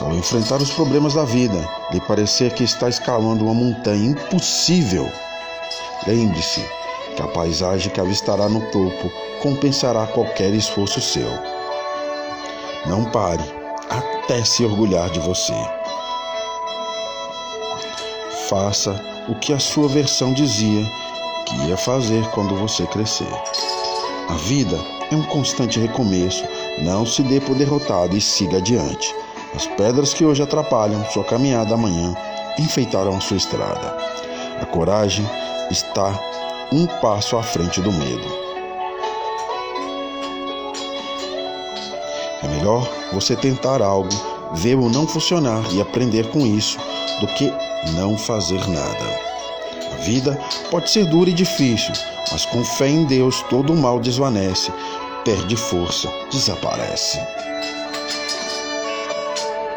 Ao enfrentar os problemas da vida lhe parecer que está escalando uma montanha impossível, lembre-se que a paisagem que avistará no topo compensará qualquer esforço seu. Não pare até se orgulhar de você. Faça o que a sua versão dizia que ia fazer quando você crescer. A vida é um constante recomeço. Não se dê por derrotado e siga adiante. As pedras que hoje atrapalham sua caminhada amanhã enfeitarão sua estrada. A coragem está um passo à frente do medo. É melhor você tentar algo, ver o não funcionar e aprender com isso do que não fazer nada. A vida pode ser dura e difícil, mas com fé em Deus todo o mal desvanece, perde força, desaparece.